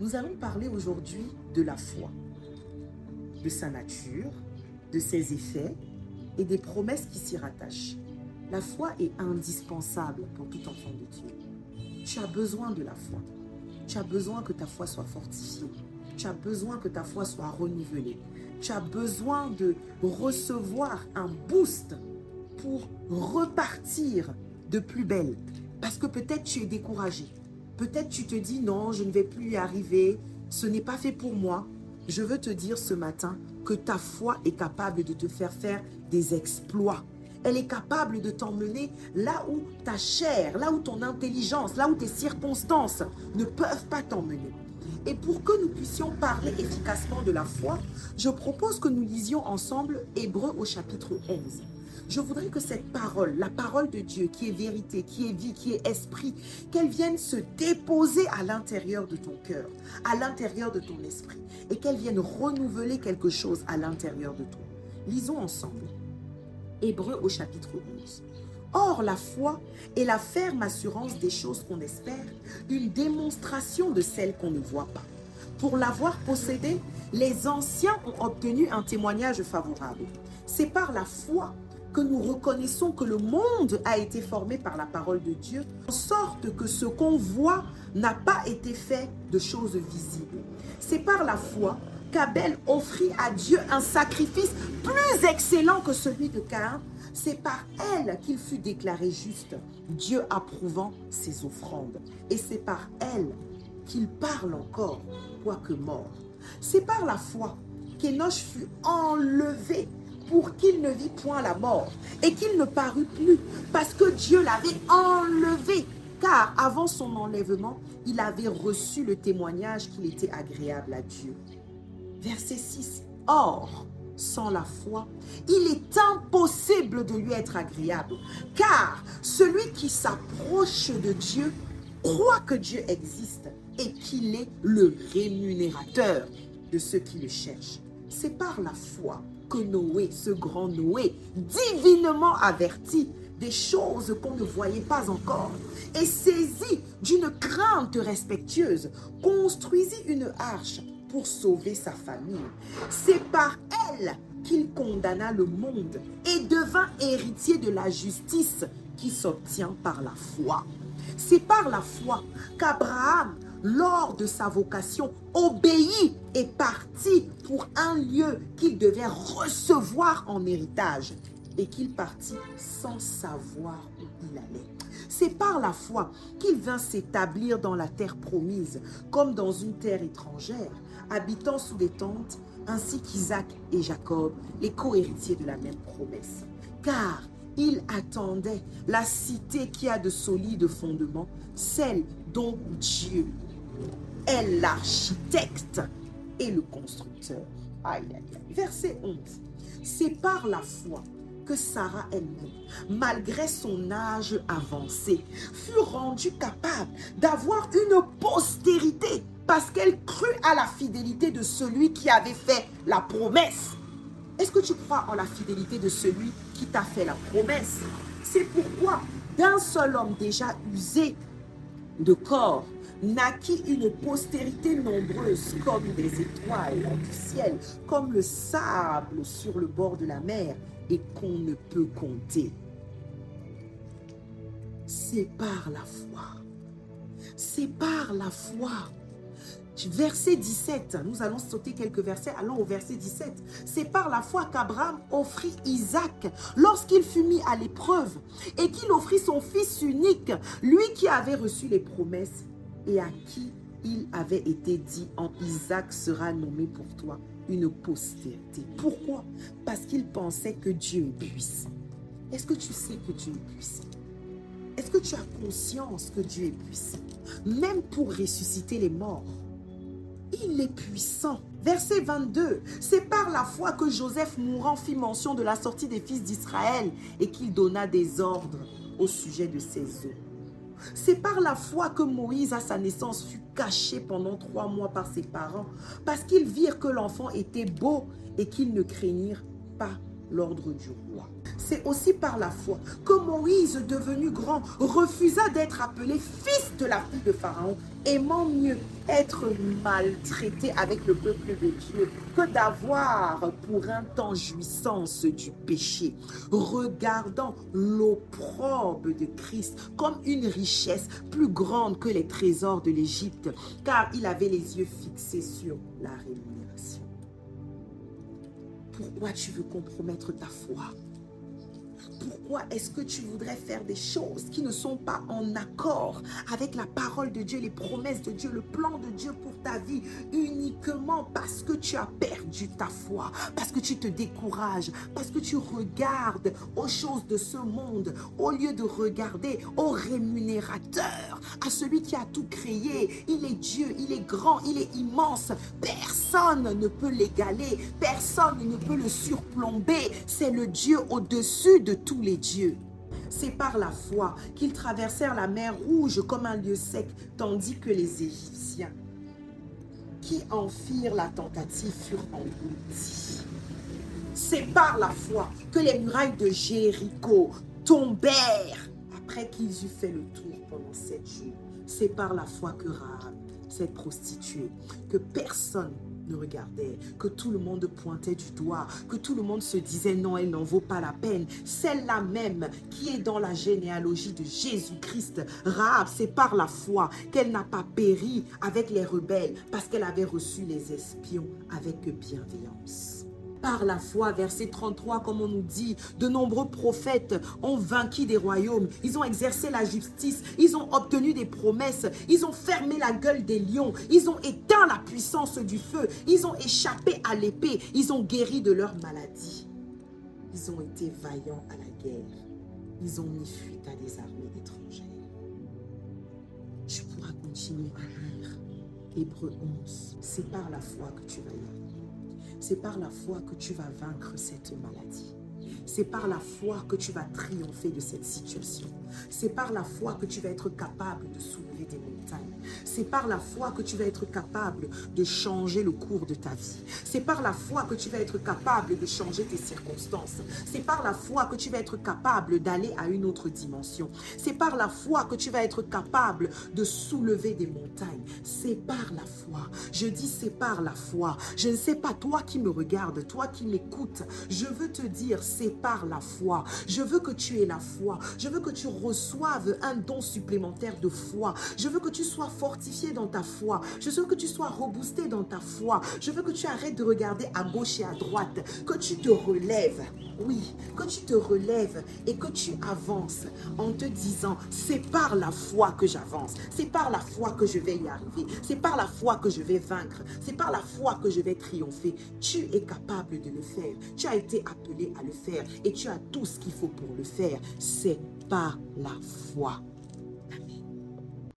Nous allons parler aujourd'hui de la foi, de sa nature, de ses effets et des promesses qui s'y rattachent. La foi est indispensable pour tout enfant de Dieu. Tu as besoin de la foi. Tu as besoin que ta foi soit fortifiée. Tu as besoin que ta foi soit renouvelée. Tu as besoin de recevoir un boost pour repartir de plus belle. Parce que peut-être tu es découragé. Peut-être tu te dis non, je ne vais plus y arriver. Ce n'est pas fait pour moi. Je veux te dire ce matin que ta foi est capable de te faire faire des exploits. Elle est capable de t'emmener là où ta chair, là où ton intelligence, là où tes circonstances ne peuvent pas t'emmener. Et pour que nous puissions parler efficacement de la foi, je propose que nous lisions ensemble Hébreu au chapitre 11. Je voudrais que cette parole, la parole de Dieu, qui est vérité, qui est vie, qui est esprit, qu'elle vienne se déposer à l'intérieur de ton cœur, à l'intérieur de ton esprit, et qu'elle vienne renouveler quelque chose à l'intérieur de toi. Lisons ensemble. Hébreu au chapitre 11. Or, la foi est la ferme assurance des choses qu'on espère, une démonstration de celles qu'on ne voit pas. Pour l'avoir possédée, les anciens ont obtenu un témoignage favorable. C'est par la foi que nous reconnaissons que le monde a été formé par la parole de Dieu, en sorte que ce qu'on voit n'a pas été fait de choses visibles. C'est par la foi qu'Abel offrit à Dieu un sacrifice plus excellent que celui de Caïn. C'est par elle qu'il fut déclaré juste, Dieu approuvant ses offrandes. Et c'est par elle qu'il parle encore, quoique mort. C'est par la foi qu'Enoch fut enlevé pour qu'il ne vit point la mort et qu'il ne parut plus, parce que Dieu l'avait enlevé. Car avant son enlèvement, il avait reçu le témoignage qu'il était agréable à Dieu. Verset 6. Or, sans la foi, il est impossible de lui être agréable, car celui qui s'approche de Dieu croit que Dieu existe et qu'il est le rémunérateur de ceux qui le cherchent. C'est par la foi que Noé, ce grand Noé, divinement averti des choses qu'on ne voyait pas encore, et saisi d'une crainte respectueuse, construisit une arche pour sauver sa famille. C'est par elle qu'il condamna le monde et devint héritier de la justice qui s'obtient par la foi. C'est par la foi qu'Abraham, lors de sa vocation, obéit et partit pour un lieu qu'il devait recevoir en héritage et qu'il partit sans savoir où il allait. C'est par la foi qu'il vint s'établir dans la terre promise, comme dans une terre étrangère, habitant sous des tentes, ainsi qu'Isaac et Jacob, les co-héritiers de la même promesse. Car il attendait la cité qui a de solides fondements, celle dont Dieu est l'architecte et le constructeur. Aïe, aïe, aïe. Verset 11. C'est par la foi que Sarah elle-même, malgré son âge avancé, fut rendue capable d'avoir une postérité parce qu'elle crut à la fidélité de celui qui avait fait la promesse. Est-ce que tu crois en la fidélité de celui qui t'a fait la promesse? C'est pourquoi d'un seul homme déjà usé de corps naquit une postérité nombreuse comme des étoiles du ciel, comme le sable sur le bord de la mer et qu'on ne peut compter. C'est par la foi. C'est par la foi. Verset 17, nous allons sauter quelques versets, allons au verset 17. C'est par la foi qu'Abraham offrit Isaac lorsqu'il fut mis à l'épreuve et qu'il offrit son fils unique, lui qui avait reçu les promesses et à qui il avait été dit en Isaac sera nommé pour toi une postérité. Pourquoi? Parce qu'il pensait que Dieu est puissant. Est-ce que tu sais que Dieu est puissant? Est-ce que tu as conscience que Dieu est puissant? Même pour ressusciter les morts. Il est puissant. Verset 22, c'est par la foi que Joseph mourant fit mention de la sortie des fils d'Israël et qu'il donna des ordres au sujet de ses os. C'est par la foi que Moïse, à sa naissance, fut caché pendant trois mois par ses parents, parce qu'ils virent que l'enfant était beau et qu'ils ne craignirent pas l'ordre du roi. C'est aussi par la foi que Moïse, devenu grand, refusa d'être appelé fils de la fille de Pharaon, aimant mieux être maltraité avec le peuple de Dieu que d'avoir pour un temps jouissance du péché, regardant l'opprobre de Christ comme une richesse plus grande que les trésors de l'Égypte, car il avait les yeux fixés sur la rémunération. Pourquoi tu veux compromettre ta foi? Pourquoi est-ce que tu voudrais faire des choses qui ne sont pas en accord avec la parole de Dieu, les promesses de Dieu, le plan de Dieu pour ta vie, uniquement parce que tu as perdu ta foi, parce que tu te décourages, parce que tu regardes aux choses de ce monde au lieu de regarder au rémunérateur, à celui qui a tout créé. Il est Dieu, il est grand, il est immense. Personne ne peut l'égaler, personne ne peut le surplomber. C'est le Dieu au-dessus de les dieux. C'est par la foi qu'ils traversèrent la mer rouge comme un lieu sec, tandis que les Égyptiens qui en firent la tentative furent engloutis. C'est par la foi que les murailles de Jéricho tombèrent après qu'ils eurent fait le tour pendant sept jours. C'est par la foi que Rahab, cette prostituée, que personne regardait, que tout le monde pointait du doigt, que tout le monde se disait non, elle n'en vaut pas la peine. Celle-là même qui est dans la généalogie de Jésus-Christ, Rahab, c'est par la foi qu'elle n'a pas péri avec les rebelles parce qu'elle avait reçu les espions avec bienveillance par la foi, verset 33, comme on nous dit, de nombreux prophètes ont vaincu des royaumes, ils ont exercé la justice, ils ont obtenu des promesses, ils ont fermé la gueule des lions, ils ont éteint la puissance du feu, ils ont échappé à l'épée, ils ont guéri de leur maladie. Ils ont été vaillants à la guerre, ils ont mis fuite à des armées étrangères. Tu pourras continuer à lire Hébreu 11. C'est par la foi que tu vas y. C'est par la foi que tu vas vaincre cette maladie. C'est par la foi que tu vas triompher de cette situation. C'est par la foi que tu vas être capable de soulever des montagnes. C'est par la foi que tu vas être capable de changer le cours de ta vie. C'est par la foi que tu vas être capable de changer tes circonstances. C'est par la foi que tu vas être capable d'aller à une autre dimension. C'est par la foi que tu vas être capable de soulever des montagnes. C'est par la foi. Je dis c'est par la foi. Je ne sais pas toi qui me regardes, toi qui m'écoutes. Je veux te dire c'est par la foi. Je veux que tu aies la foi. Je veux que tu reçoives un don supplémentaire de foi. Je veux que tu sois fortifié dans ta foi. Je veux que tu sois reboosté dans ta foi. Je veux que tu arrêtes de regarder à gauche et à droite. Que tu te relèves. Oui, que tu te relèves et que tu avances en te disant, c'est par la foi que j'avance. C'est par la foi que je vais y arriver. C'est par la foi que je vais vaincre. C'est par la foi que je vais triompher. Tu es capable de le faire. Tu as été appelé à le faire et tu as tout ce qu'il faut pour le faire. C'est par la foi.